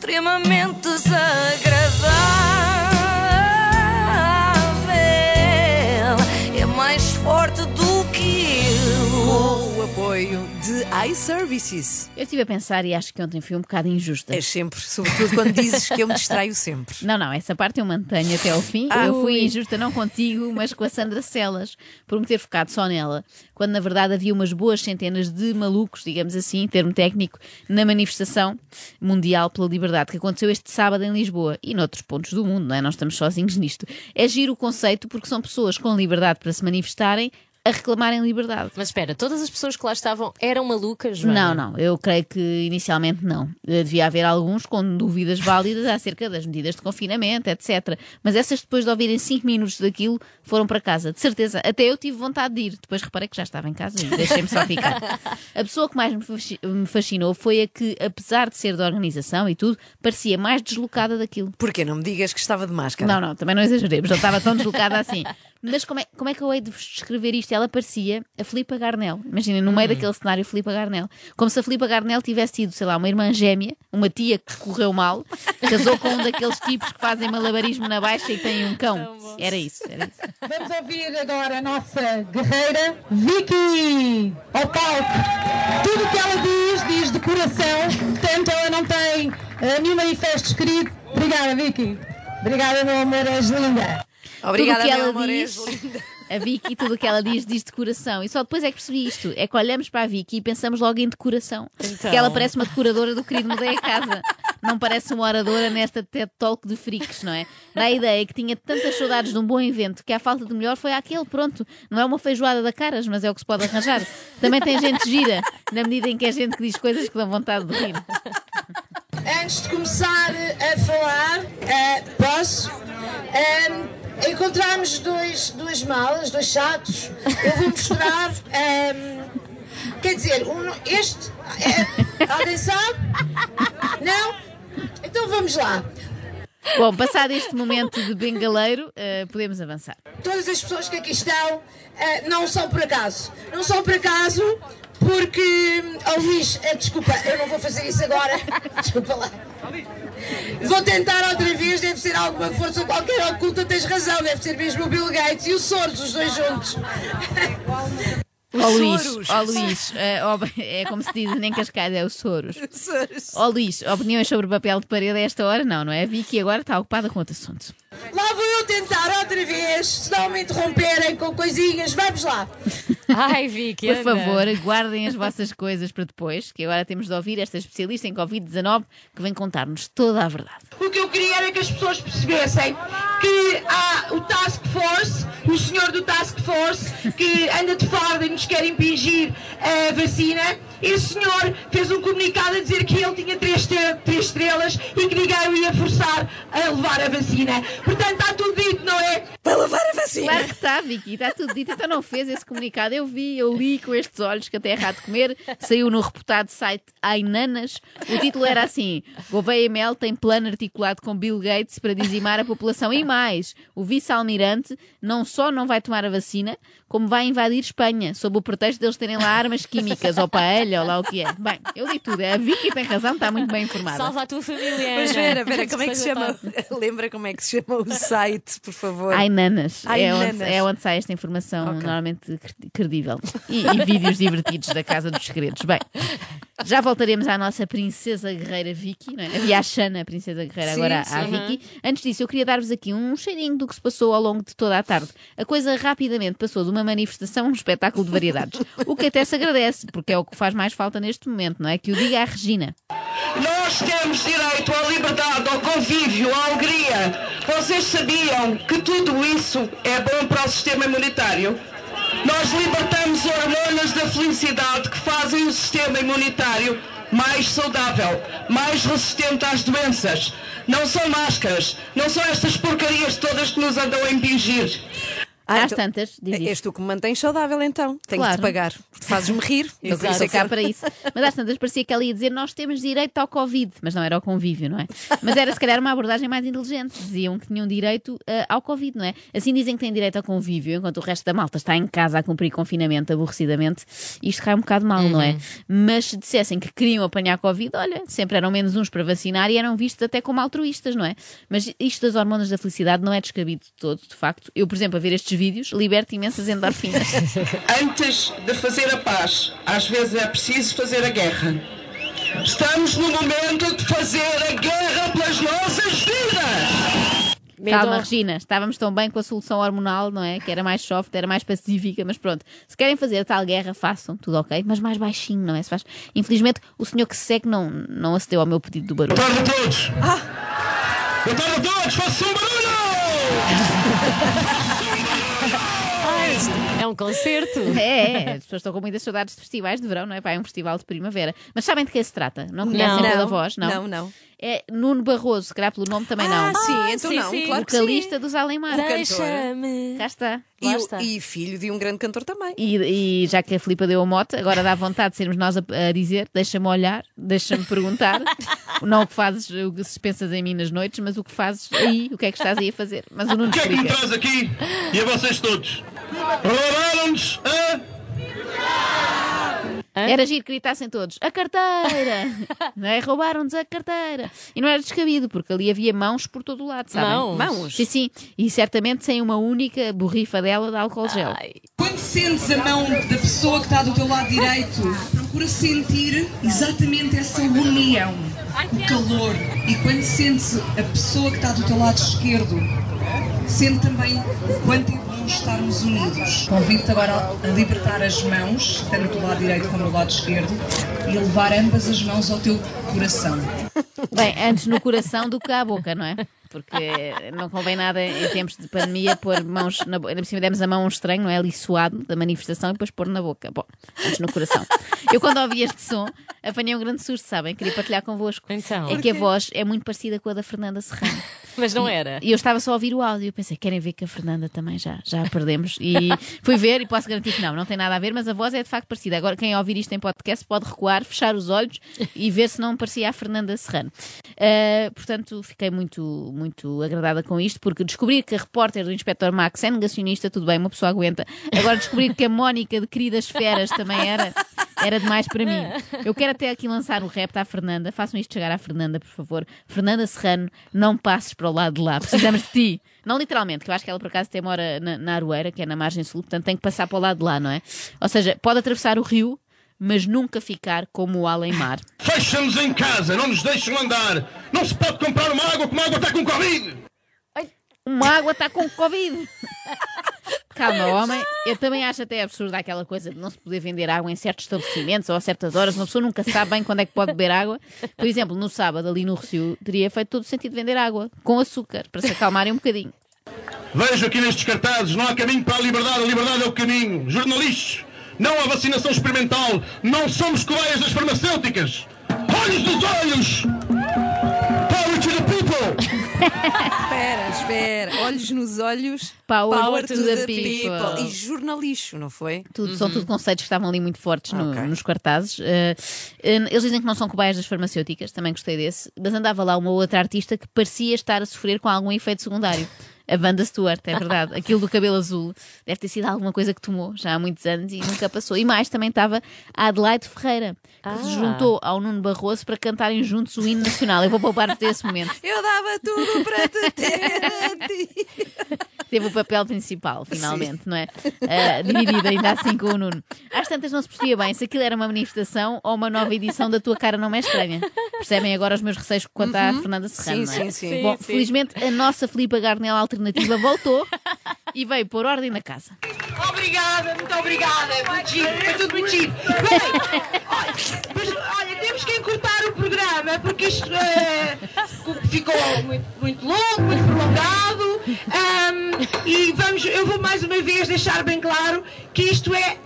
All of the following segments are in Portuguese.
extremamente desagradável. De iServices. Eu estive a pensar e acho que ontem fui um bocado injusta. És sempre, sobretudo quando dizes que eu me distraio sempre. Não, não, essa parte eu mantenho até ao fim. Ah, eu fui ui. injusta não contigo, mas com a Sandra Celas, por me ter focado só nela, quando na verdade havia umas boas centenas de malucos, digamos assim, em termo técnico, na manifestação mundial pela liberdade que aconteceu este sábado em Lisboa e noutros pontos do mundo, não é? Nós estamos sozinhos nisto. É giro o conceito porque são pessoas com liberdade para se manifestarem a reclamarem liberdade. Mas espera, todas as pessoas que lá estavam eram malucas, Joana? Não, não, eu creio que inicialmente não. Eh, Devia haver alguns com dúvidas válidas acerca das medidas de confinamento, etc. Mas essas, depois de ouvirem 5 minutos daquilo, foram para casa. De certeza, até eu tive vontade de ir. Depois reparei que já estava em casa e deixei-me só ficar. A pessoa que mais me fasci- me fascinou foi a que, apesar de ser da organização e tudo, parecia mais deslocada daquilo. Porquê? Não me digas que estava de máscara. Não, não, também não exageremos, não estava tão deslocada assim. Mas como é, como é que eu hei de vos descrever isto? Ela parecia a Filipa Garnel. Imaginem, no meio daquele cenário, Filipa Garnel. Como se a Filipa Garnel tivesse tido, sei lá, uma irmã gêmea, uma tia que correu mal, casou com um daqueles tipos que fazem malabarismo na baixa e têm um cão. Era isso, era isso. Vamos ouvir agora a nossa guerreira Vicky ao palco. Tudo o que ela diz, diz de coração, portanto ela não tem eh, nenhum manifesto escrito. Obrigada, Vicky. Obrigada, meu amor, és linda. Obrigada, tudo o que ela amor, diz, a Vicky, tudo o que ela diz, diz de coração. E só depois é que percebi isto. É que olhamos para a Vicky e pensamos logo em decoração. Então. Que ela parece uma decoradora do querido Mudei a Casa. Não parece uma oradora nesta TED Talk de freaks, não é? Dá a ideia que tinha tantas saudades de um bom evento que a falta de melhor foi aquele, pronto. Não é uma feijoada da caras, mas é o que se pode arranjar. Também tem gente gira, na medida em que é gente que diz coisas que dão vontade de rir. Antes de começar a falar, eh, posso? Ehm, encontramos dois, duas malas, dois chatos. Eu vou mostrar. ehm, quer dizer, um- este. é- alguém sabe? Não? Então vamos lá. Bom, passado este momento de bengaleiro, eh, podemos avançar. Todas as pessoas que aqui estão eh, não são por acaso. Não são por acaso porque. Oh Luís, eh, desculpa, eu não vou fazer isso agora. Desculpa lá. Vou tentar outra vez, deve ser alguma força qualquer oculta, tens razão, deve ser mesmo o Bill Gates e o Soros, os dois juntos. Ó Luís, Soros. ó Luís, eh, ó, é como se diz em Cascais, é o Soros. Ó Luís, opiniões sobre papel de parede a esta hora? Não, não é? A Vicky agora está ocupada com outro assunto. Lá vou eu tentar outra vez, se não me interromperem com coisinhas, vamos lá. Ai, Vicky, Por anda. favor, guardem as vossas coisas para depois, que agora temos de ouvir esta especialista em Covid-19 que vem contar-nos toda a verdade. O que eu queria era que as pessoas percebessem que há o Task Force, o senhor do Task Force, que anda de farda e nos quer impingir a vacina. Esse senhor fez um comunicado a dizer que ele tinha três, três estrelas e que ninguém o ia forçar a levar a vacina. Portanto, está tudo dito, não é? Para levar a vacina. Claro que está, Vicky, está tudo dito. Então não fez esse comunicado. Eu vi, eu li com estes olhos que até é errado comer. Saiu no reputado site Ainanas. O título era assim: Gouveia Mel tem plano articulado com Bill Gates para dizimar a população. E mais, o vice-almirante não só não vai tomar a vacina, como vai invadir Espanha, sob o pretexto deles terem lá armas químicas ou paella ou lá o que é. Bem, eu li tudo. A Vicky tem razão, está muito bem informada. Salva a tua família. Mas espera, espera, como é que se chama? Lembra como é que se chama o site, por favor? Ainanas. É onde, é onde sai esta informação Ok. normalmente cre- credível. E, e vídeos divertidos da Casa dos Segredos. Bem, já voltaremos à nossa princesa guerreira Vicky, não é? Havia a Xana, a princesa guerreira, Sim, agora sim. a Vicky. Antes disso, eu queria dar-vos aqui um cheirinho do que se passou ao longo de toda a tarde. A coisa rapidamente passou de uma manifestação a um espetáculo de variedades. O que até se agradece, porque é o que faz mais falta neste momento, não é? Que o diga a Regina. Nós temos direito à liberdade, ao convívio, à alegria. Vocês sabiam que tudo isso é bom para o sistema imunitário? Nós libertamos hormonas da felicidade que fazem o sistema imunitário mais saudável, mais resistente às doenças. Não são máscaras, não são estas porcarias todas que nos andam a impingir. Ah, Às então- tantas, diz isto. És tu que me mantens saudável então. Tenho Claro. que te pagar. Porque fazes-me rir. Então, estou cá para isso. Mas às tantas parecia que ela ia dizer nós temos direito ao Covid, mas não era ao convívio, não é? Mas era se calhar uma abordagem mais inteligente. Diziam que tinham direito eh, ao Covid, não é? Assim dizem que têm direito ao convívio, enquanto o resto da malta está em casa a cumprir confinamento aborrecidamente. Isto cai um bocado mal, não é? Mas se dissessem que queriam apanhar Covid, olha, sempre eram menos uns para vacinar e eram vistos até como altruístas, não é? Mas isto das hormonas da felicidade não é descabido de todo, de facto. Eu, por exemplo, a ver estes vídeos, liberto imensas endorfinas. Antes de fazer a paz, às vezes é preciso fazer a guerra. Estamos no momento de fazer a guerra pelas nossas vidas! Calma. Regina, estávamos tão bem com a solução hormonal, não é? Que era mais soft, era mais pacífica, mas pronto. Se querem fazer a tal guerra, façam, tudo ok, mas mais baixinho, não é? Se faz... Infelizmente, o senhor que se segue não, não acedeu ao meu pedido do barulho. Boa tarde a todos! Boa tarde a todos! Façam um barulho! É um concerto. É, é, as pessoas estão com muitas saudades de festivais de verão, não é? Vai a um festival de primavera. Mas sabem de que se trata? Não conhecem Não. pela voz? Não. Não, não. É Nuno Barroso, se calhar pelo nome também Ah, não. sim, Ah, então sim, não, sim. claro que sim. Vocalista dos Alemar. Deixa-me. Cá está. E, está. e filho de um grande cantor também. E, e já que a Filipa deu a moto, agora dá vontade de sermos nós a, a dizer: deixa-me olhar, deixa-me perguntar. não o que fazes, o que se pensas em mim nas noites, mas o que fazes aí, o que é que estás aí a fazer. Mas o Nuno O que é que me traz aqui e a vocês todos? Roubaram-nos a. Era giro que gritassem todos: a carteira! não é? Roubaram-nos a carteira. E não era descabido, porque ali havia mãos por todo o lado, sabem? Mãos? Mãos. Sim, sim. E certamente sem uma única borrifa dela de álcool gel. Ai. Quando sentes a mão da pessoa que está do teu lado direito, procura sentir exatamente essa união, o calor. E quando sentes a pessoa que está do teu lado esquerdo, sente também o quanto estarmos unidos. Convido-te agora a libertar as mãos, tanto do lado direito como do lado esquerdo, e a levar ambas as mãos ao teu coração. Bem, antes no coração do que à boca, não é? Porque não convém nada em tempos de pandemia pôr mãos na boca. Ainda por cima demos a mão a um estranho, não é? Ali suado da manifestação e depois pôr na boca. Bom, antes no coração. Eu, quando ouvi este som, apanhei um grande susto, sabem? Queria partilhar convosco. Então. É que a voz é muito parecida com a da Fernanda Serrano. Mas não era. E eu estava só a ouvir o áudio e eu pensei, querem ver que a Fernanda também já, já a perdemos. E fui ver e posso garantir que não, não tem nada a ver, mas a voz é de facto parecida. Agora, quem ouvir isto em podcast pode recuar, fechar os olhos e ver se não parecia a Fernanda Serrano. Uh, portanto, fiquei muito, muito agradada com isto, porque descobrir que a repórter do Inspector Max é negacionista, tudo bem, uma pessoa aguenta. Agora, descobrir que a Mónica de Queridas Feras também era. Era demais para mim. Eu quero até aqui lançar o repto à Fernanda. Façam isto chegar à Fernanda, por favor. Fernanda Serrano, não passes para o lado de lá. Precisamos de ti. Não literalmente, que eu acho que ela por acaso até mora na, na Aroeira, que é na margem sul, portanto tem que passar para o lado de lá, não é? Ou seja, pode atravessar o rio, mas nunca ficar como o além-mar. Fecham-nos em casa, não nos deixam andar. Não se pode comprar uma água como a água está com Covid. Uma água está com Covid. Calma, homem. Eu também acho até absurdo aquela coisa de não se poder vender água em certos estabelecimentos ou a certas horas. Uma pessoa nunca sabe bem quando é que pode beber água. Por exemplo, no sábado, ali no Recio, teria feito todo o sentido vender água com açúcar para se acalmarem um bocadinho. Vejo aqui nestes cartazes, não há caminho para a liberdade, a liberdade é o caminho. Jornalistas, não há vacinação experimental, não somos cobaias das farmacêuticas. Olhos nos olhos! Espera, espera. Olhos nos olhos. Power, to, the, people. E jornalixo, não foi? Tudo, São tudo conceitos que estavam ali muito fortes no- Ok. nos cartazes. Eh, eles dizem que não são cobaias das farmacêuticas, também gostei desse, mas andava lá uma outra artista que parecia estar a sofrer com algum efeito secundário. A Wanda Stewart, é verdade. Aquilo do cabelo azul deve ter sido alguma coisa que tomou já há muitos anos e nunca passou. E mais, também estava a Adelaide Ferreira, que se Ah. juntou ao Nuno Barroso para cantarem juntos o hino nacional. Eu vou poupar desse momento. Eu dava tudo para te ter a ti. teve o papel principal, finalmente, não é? Ah, dividido ainda assim com o Nuno. Às tantas não se percebia bem se aquilo era uma manifestação ou uma nova edição da Tua Cara Não É Estranha. Percebem agora os meus receios quanto à Fernanda Serrano, Sim, não é? sim, sim. Sim, Bom, sim. felizmente a nossa Filipa Garnel alternativa voltou e veio pôr ordem na casa. Obrigada, muito obrigada. Muito giro, foi tudo muito giro. Bem, olha, mas, olha, temos que encurtar o programa porque isto eh, ficou muito, muito longo, muito prolongado. Ahm, e vamos, eu vou mais uma vez deixar bem claro que isto é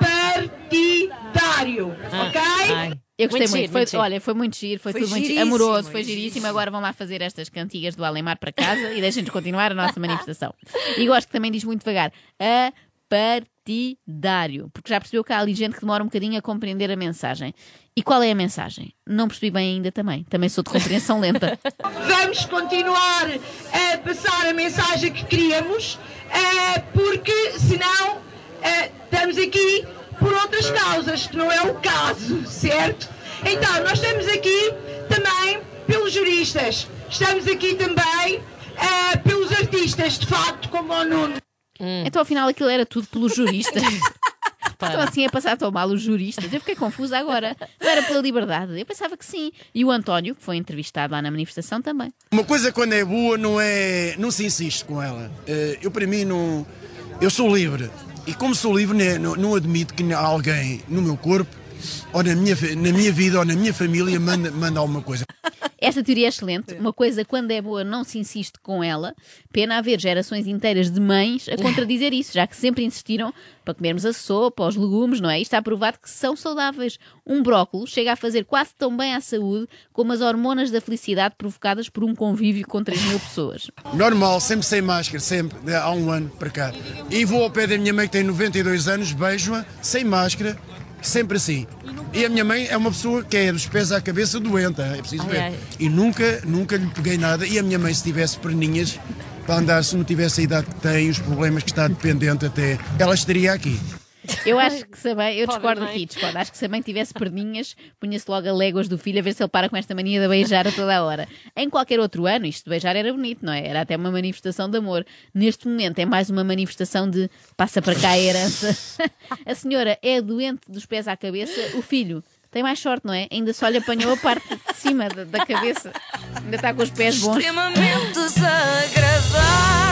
partidário, ok? ai. Eu gostei Muito muito. giro, Foi, muito olha, foi muito giro, foi, Foi tudo muito amoroso, foi giríssimo. giríssimo. Agora vão lá fazer estas cantigas do Alemar para casa e deixem-nos continuar a nossa manifestação. E gosto que também diz muito devagar: a partidário, porque já percebeu que há ali gente que demora um bocadinho a compreender a mensagem. E qual é a mensagem? Não percebi bem ainda também. Também sou de compreensão lenta. Vamos continuar a passar a mensagem que queríamos, eh, porque senão eh, estamos aqui por outras causas, que não é o caso, certo? Então, nós estamos aqui também pelos juristas, estamos aqui também eh, pelos artistas, de facto, como o Nuno. Então, afinal, aquilo era tudo pelos juristas. Estão assim a passar tão mal os juristas. Eu fiquei confusa agora. Não era pela liberdade. Eu pensava que sim. E o António, que foi entrevistado lá na manifestação, também. Uma coisa quando é boa não é. não se insiste com ela. Eh, Eu para mim não. Eu sou livre. E como sou livre, né, não, não admito que alguém no meu corpo, ou na minha, na minha vida, ou na minha família, manda, manda alguma coisa. Esta teoria é excelente. Uma coisa, quando é boa, não se insiste com ela. Pena haver gerações inteiras de mães a contradizer isso, já que sempre insistiram para comermos a sopa, os legumes, não é? E está provado que são saudáveis. Um brócolis chega a fazer quase tão bem à saúde como as hormonas da felicidade provocadas por um convívio com 3 mil pessoas. Normal, sempre sem máscara, sempre, né, há um ano para cá. E vou ao pé da minha mãe que tem 92 anos, beijo-a, sem máscara, sempre assim. E a minha mãe é uma pessoa que é dos pés à cabeça doente, é preciso Ai, ver. ai. E nunca, nunca lhe peguei nada. E a minha mãe, se tivesse perninhas para andar, se não tivesse a idade que tem, os problemas que está dependente até, ela estaria aqui. Eu acho que se a mãe, eu Pobre discordo mãe. aqui, discordo. Acho que se a mãe tivesse perninhas, punha-se logo a léguas do filho a ver se ele para com esta mania de beijar a toda a hora. Em qualquer outro ano, isto de beijar era bonito, não é? Era até uma manifestação de amor. Neste momento é mais uma manifestação de passa para cá a herança. A senhora é doente dos pés à cabeça, o filho. Tem mais sorte, não é? Ainda só lhe apanhou a parte de cima da, da cabeça. Ainda está com os pés bons. Extremamente desagradável.